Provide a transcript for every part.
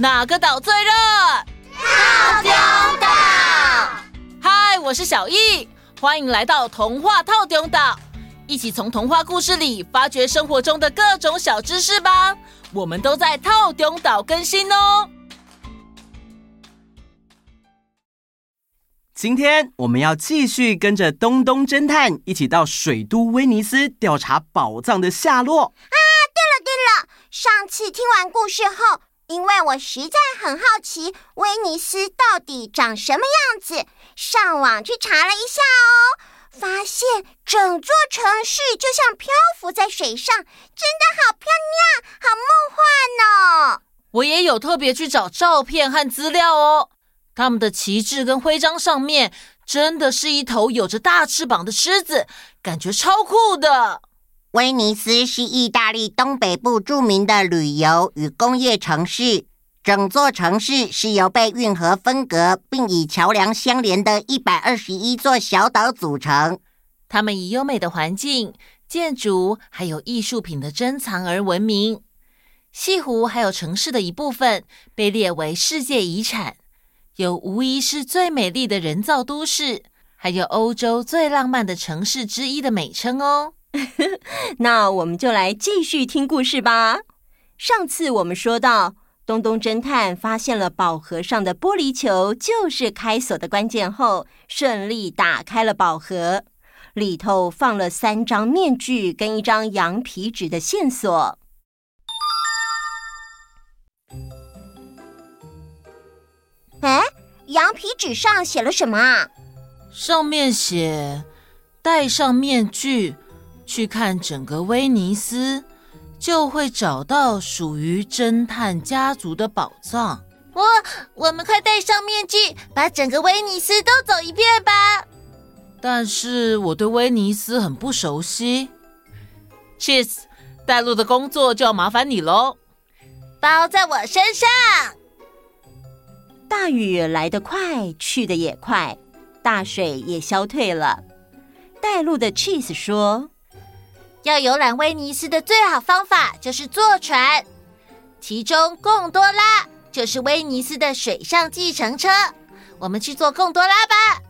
哪个岛最热？套丁岛。嗨，我是小易，欢迎来到童话套丁岛，一起从童话故事里发掘生活中的各种小知识吧。我们都在套丁岛更新哦。今天我们要继续跟着东东侦探一起到水都威尼斯调查宝藏的下落。啊，对了对了，上次听完故事后，因为我实在很好奇威尼斯到底长什么样子，上网去查了一下哦，发现整座城市就像漂浮在水上，真的好漂亮，好梦幻哦。我也有特别去找照片和资料哦。他们的旗帜跟徽章上面真的是一头有着大翅膀的狮子，感觉超酷的。威尼斯是意大利东北部著名的旅游与工业城市，整座城市是由被运河分隔并以桥梁相连的一百二十一座小岛组成。他们以优美的环境、建筑还有艺术品的珍藏而闻名。西湖还有城市的一部分被列为世界遗产。有无疑是最美丽的人造都市，还有欧洲最浪漫的城市之一的美称哦。那我们就来继续听故事吧。上次我们说到，东东侦探发现了宝盒上的玻璃球就是开锁的关键后，顺利打开了宝盒，里头放了三张面具跟一张羊皮纸的线索。哎，羊皮纸上写了什么啊？上面写：戴上面具，去看整个威尼斯，就会找到属于侦探家族的宝藏。我我们快戴上面具，把整个威尼斯都走一遍吧。但是我对威尼斯很不熟悉。Cheese，带路的工作就要麻烦你喽。包在我身上。大雨来得快，去得也快，大水也消退了。带路的 Cheese 说：“要游览威尼斯的最好方法就是坐船，其中贡多拉就是威尼斯的水上计程车。我们去坐贡多拉吧。”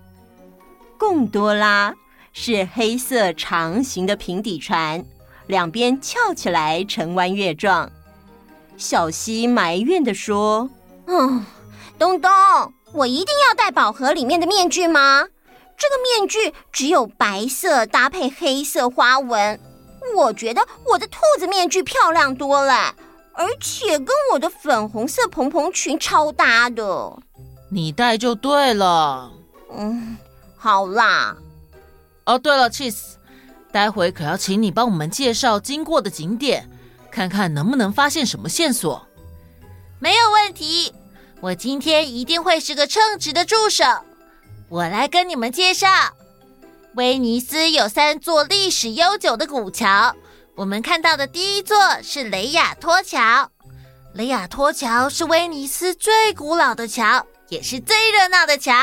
贡多拉是黑色长形的平底船，两边翘起来呈弯月状。小溪埋怨地说：“嗯。”东东，我一定要戴宝盒里面的面具吗？这个面具只有白色搭配黑色花纹，我觉得我的兔子面具漂亮多了，而且跟我的粉红色蓬蓬裙超搭的。你戴就对了。嗯，好啦。哦，对了，Cheese，待会可要请你帮我们介绍经过的景点，看看能不能发现什么线索。没有问题。我今天一定会是个称职的助手。我来跟你们介绍，威尼斯有三座历史悠久的古桥。我们看到的第一座是雷亚托桥。雷亚托桥是威尼斯最古老的桥，也是最热闹的桥。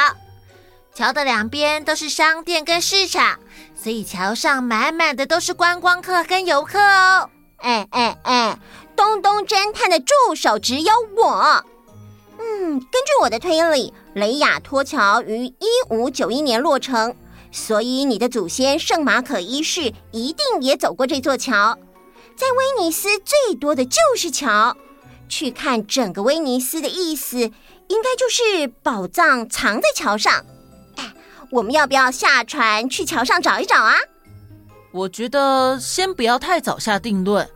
桥的两边都是商店跟市场，所以桥上满满的都是观光客跟游客哦。哎哎哎，东东侦探的助手只有我。嗯，根据我的推理，雷亚托桥于一五九一年落成，所以你的祖先圣马可一世一定也走过这座桥。在威尼斯最多的就是桥，去看整个威尼斯的意思，应该就是宝藏藏在桥上。哎，我们要不要下船去桥上找一找啊？我觉得先不要太早下定论，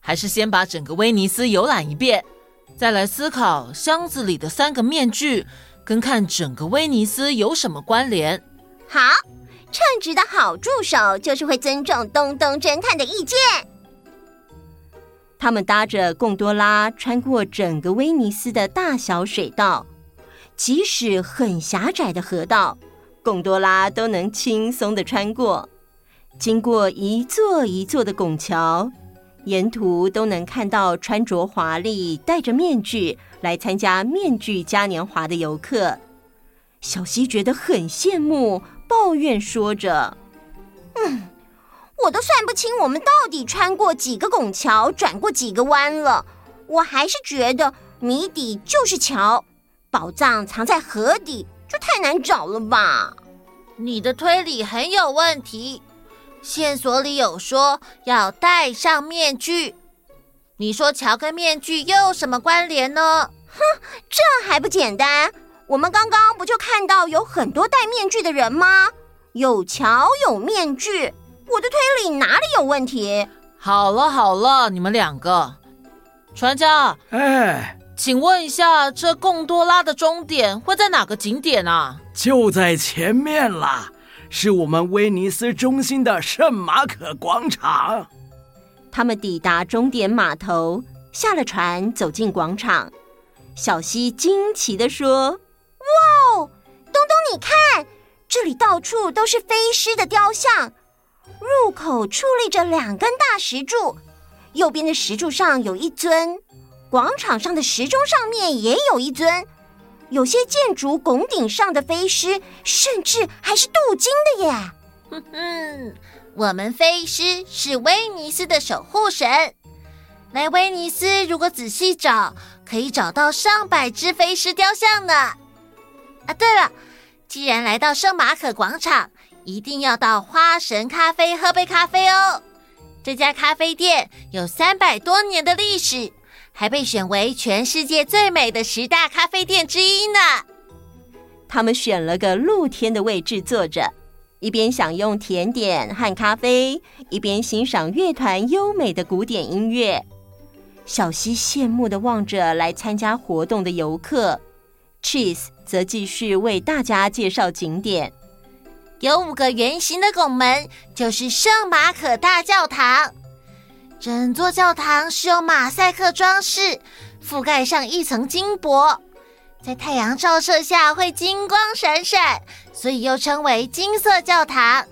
还是先把整个威尼斯游览一遍。再来思考箱子里的三个面具跟看整个威尼斯有什么关联？好，称职的好助手就是会尊重东东侦探的意见。他们搭着贡多拉穿过整个威尼斯的大小水道，即使很狭窄的河道，贡多拉都能轻松地穿过。经过一座一座的拱桥。沿途都能看到穿着华丽、戴着面具来参加面具嘉年华的游客。小希觉得很羡慕，抱怨说着：“嗯，我都算不清我们到底穿过几个拱桥、转过几个弯了。我还是觉得谜底就是桥，宝藏藏在河底，这太难找了吧？你的推理很有问题。线索里有说要戴上面具，你说桥跟面具又有什么关联呢？哼，这还不简单？我们刚刚不就看到有很多戴面具的人吗？有桥有面具，我的推理哪里有问题？好了好了，你们两个，船家，哎，请问一下，这贡多拉的终点会在哪个景点啊？就在前面啦。是我们威尼斯中心的圣马可广场。他们抵达终点码头，下了船，走进广场。小西惊奇地说：“哇哦，东东，你看，这里到处都是飞狮的雕像。入口矗立着两根大石柱，右边的石柱上有一尊，广场上的时钟上面也有一尊。”有些建筑拱顶上的飞狮，甚至还是镀金的耶！哼哼，我们飞狮是威尼斯的守护神。来威尼斯，如果仔细找，可以找到上百只飞狮雕像呢。对了，既然来到圣马可广场，一定要到花神咖啡喝杯咖啡哦。这家咖啡店有三百多年的历史。还被选为全世界最美的十大咖啡店之一呢。他们选了个露天的位置坐着，一边享用甜点和咖啡，一边欣赏乐团优美的古典音乐。小希羡慕的望着来参加活动的游客，Cheese 则继续为大家介绍景点。有五个圆形的拱门，就是圣马可大教堂。整座教堂是用马赛克装饰，覆盖上一层金箔，在太阳照射下会金光闪闪，所以又称为金色教堂。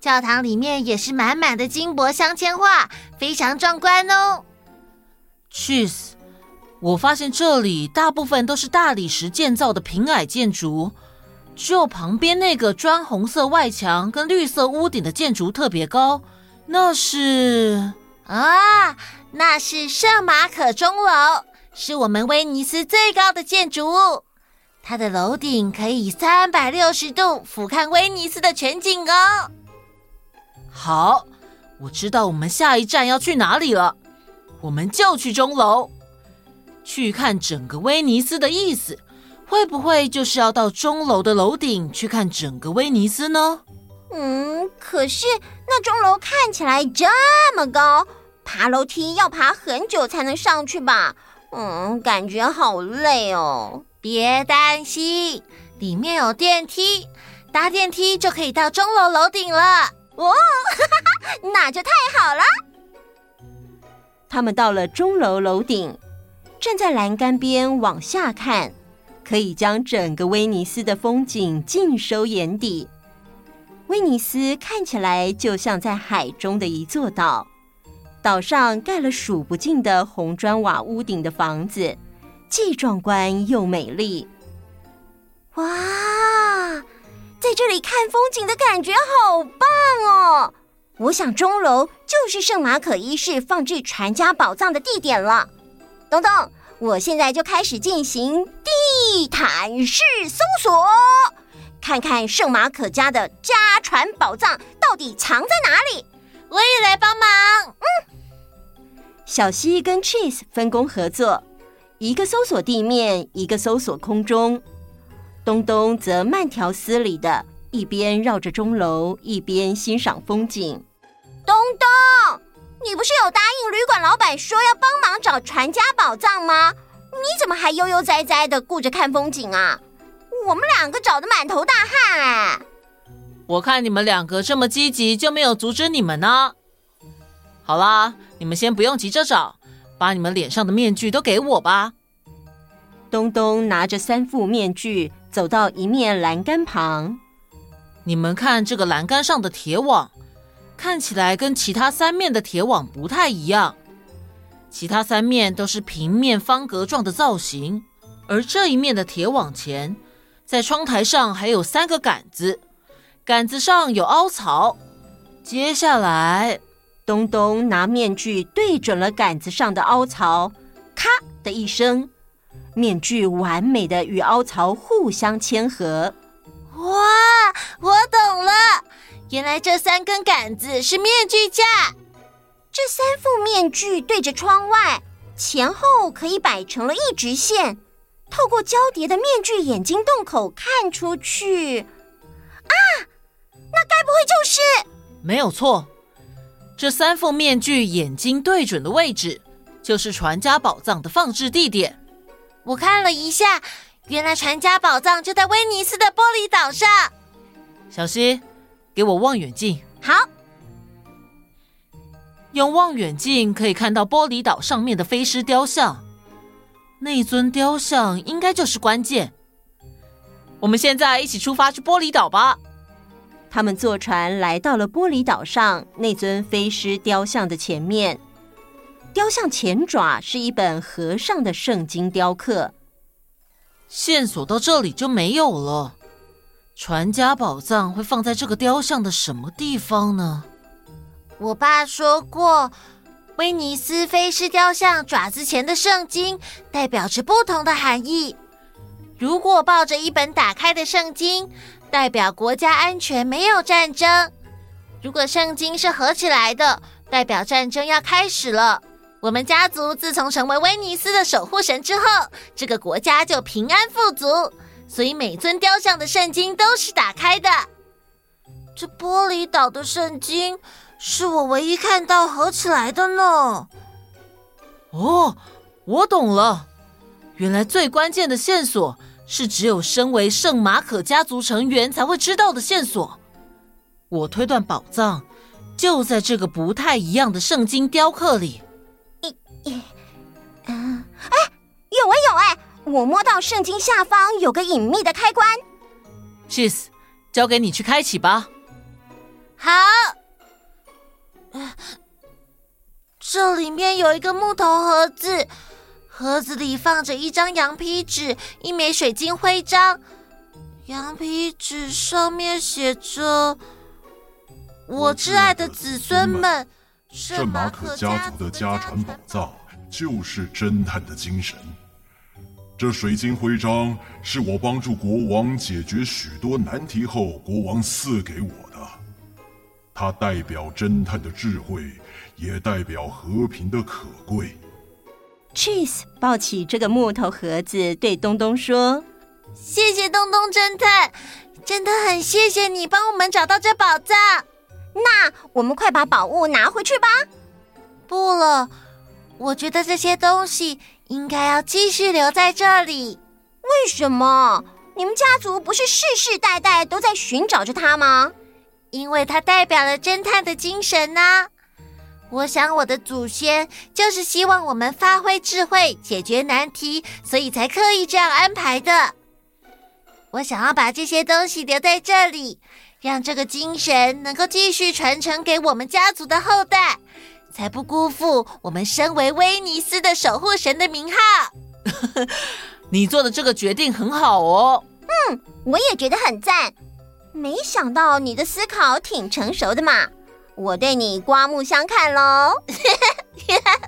教堂里面也是满满的金箔镶嵌画，非常壮观哦。Cheese，我发现这里大部分都是大理石建造的平矮建筑，只有旁边那个砖红色外墙跟绿色屋顶的建筑特别高，那是。啊，那是圣马可钟楼，是我们威尼斯最高的建筑物。它的楼顶可以三百六十度俯瞰威尼斯的全景哦。好，我知道我们下一站要去哪里了，我们就去钟楼，去看整个威尼斯的意思，会不会就是要到钟楼的楼顶去看整个威尼斯呢？嗯，可是那钟楼看起来这么高，爬楼梯要爬很久才能上去吧？嗯，感觉好累哦。别担心，里面有电梯，搭电梯就可以到钟楼楼顶了。哦，哈哈，那就太好了。他们到了钟楼楼顶，站在栏杆边往下看，可以将整个威尼斯的风景尽收眼底。威尼斯看起来就像在海中的一座岛，岛上盖了数不尽的红砖瓦屋顶的房子，既壮观又美丽。哇，在这里看风景的感觉好棒哦！我想钟楼就是圣马可一世放置传家宝藏的地点了。东东，我现在就开始进行地毯式搜索。看看圣马可家的家传宝藏到底藏在哪里？我也来帮忙。嗯，小西跟 Cheese 分工合作，一个搜索地面，一个搜索空中。东东则慢条斯理的，一边绕着钟楼，一边欣赏风景。东东，你不是有答应旅馆老板说要帮忙找传家宝藏吗？你怎么还悠悠哉哉的顾着看风景啊？我们两个找的满头大汗哎！我看你们两个这么积极，就没有阻止你们呢。好啦，你们先不用急着找，把你们脸上的面具都给我吧。东东拿着三副面具走到一面栏杆旁。你们看这个栏杆上的铁网，看起来跟其他三面的铁网不太一样。其他三面都是平面方格状的造型，而这一面的铁网前。在窗台上还有三个杆子，杆子上有凹槽。接下来，东东拿面具对准了杆子上的凹槽，咔的一声，面具完美的与凹槽互相嵌合。哇，我懂了，原来这三根杆子是面具架。这三副面具对着窗外，前后可以摆成了一直线。透过交叠的面具眼睛洞口看出去，啊，那该不会就是……没有错，这三副面具眼睛对准的位置，就是传家宝藏的放置地点。我看了一下，原来传家宝藏就在威尼斯的玻璃岛上。小希，给我望远镜。好，用望远镜可以看到玻璃岛上面的飞狮雕像。那尊雕像应该就是关键。我们现在一起出发去玻璃岛吧。他们坐船来到了玻璃岛上那尊飞狮雕像的前面。雕像前爪是一本和尚的圣经雕刻。线索到这里就没有了。传家宝藏会放在这个雕像的什么地方呢？我爸说过。威尼斯飞狮雕像爪子前的圣经代表着不同的含义。如果抱着一本打开的圣经，代表国家安全，没有战争；如果圣经是合起来的，代表战争要开始了。我们家族自从成为威尼斯的守护神之后，这个国家就平安富足，所以每尊雕像的圣经都是打开的。这玻璃岛的圣经。是我唯一看到合起来的呢。哦，我懂了，原来最关键的线索是只有身为圣马可家族成员才会知道的线索。我推断宝藏就在这个不太一样的圣经雕刻里。一、一、嗯，哎，有哎有哎，我摸到圣经下方有个隐秘的开关。Cheese，交给你去开启吧。好。这里面有一个木头盒子，盒子里放着一张羊皮纸、一枚水晶徽章。羊皮纸上面写着：“我挚爱的子孙们，圣马可家族的家传宝藏就是侦探的精神。这水晶徽章是我帮助国王解决许多难题后，国王赐给我的。”它代表侦探的智慧，也代表和平的可贵。Cheese 抱起这个木头盒子，对东东说：“谢谢东东侦探，真的很谢谢你帮我们找到这宝藏。那我们快把宝物拿回去吧。”不了，我觉得这些东西应该要继续留在这里。为什么？你们家族不是世世代代都在寻找着它吗？因为它代表了侦探的精神呢。我想我的祖先就是希望我们发挥智慧，解决难题，所以才刻意这样安排的。我想要把这些东西留在这里，让这个精神能够继续传承给我们家族的后代，才不辜负我们身为威尼斯的守护神的名号。你做的这个决定很好哦。嗯，我也觉得很赞。没想到你的思考挺成熟的嘛，我对你刮目相看喽。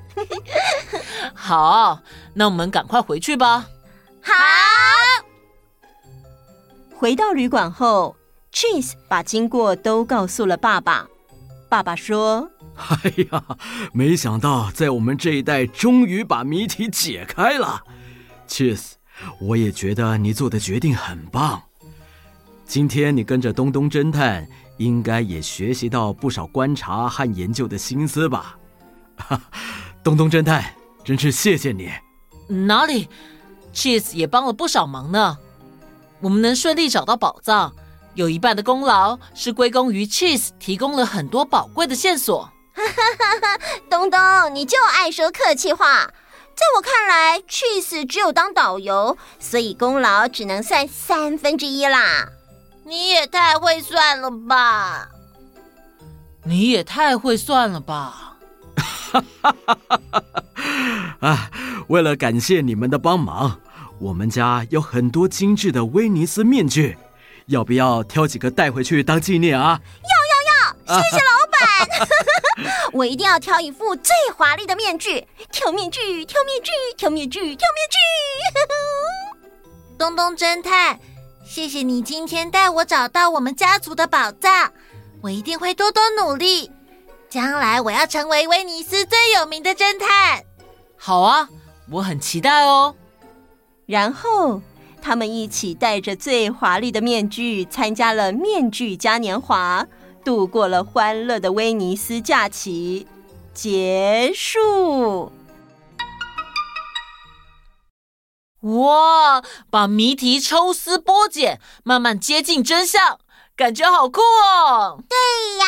好，那我们赶快回去吧。好。回到旅馆后，Cheese 把经过都告诉了爸爸。爸爸说：“ 哎呀，没想到在我们这一代终于把谜题解开了。Cheese，我也觉得你做的决定很棒。”今天你跟着东东侦探，应该也学习到不少观察和研究的心思吧？哈，东东侦探，真是谢谢你。哪里，Cheese 也帮了不少忙呢。我们能顺利找到宝藏，有一半的功劳是归功于 Cheese 提供了很多宝贵的线索。哈哈哈，东东，你就爱说客气话。在我看来，Cheese 只有当导游，所以功劳只能算三分之一啦。你也太会算了吧！你也太会算了吧！哈哈哈哈哈！啊，为了感谢你们的帮忙，我们家有很多精致的威尼斯面具，要不要挑几个带回去当纪念啊？谢谢老板。我一定要挑一副最华丽的面具，挑面具，挑面具，挑面具，挑面具。东东侦探，谢谢你今天带我找到我们家族的宝藏，我一定会多多努力，将来我要成为威尼斯最有名的侦探。好啊，我很期待哦。然后。他们一起戴着最华丽的面具，参加了面具嘉年华，度过了欢乐的威尼斯假期。结束。哇！把谜题抽丝剥茧，慢慢接近真相，感觉好酷哦！对呀。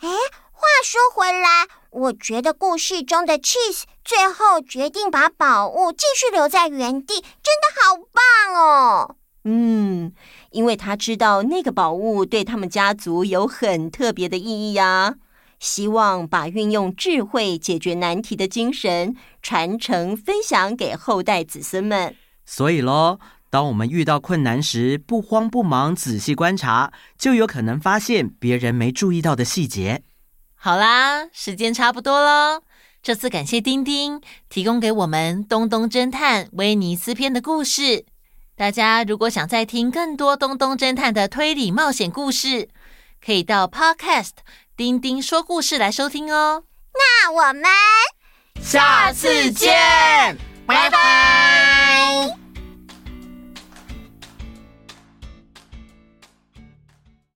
哎，话说回来，我觉得故事中的 Cheese 最后决定把宝物继续留在原地，真的好棒哦！嗯，因为他知道那个宝物对他们家族有很特别的意义呀。希望把运用智慧解决难题的精神传承分享给后代子孙们。所以喽，当我们遇到困难时，不慌不忙，仔细观察，就有可能发现别人没注意到的细节。好啦，时间差不多喽。这次感谢丁丁提供给我们《东东侦探威尼斯篇》的故事。大家如果想再听更多东东侦探的推理冒险故事，可以到 Podcast 丁丁说故事来收听哦。那我们下次见，拜拜。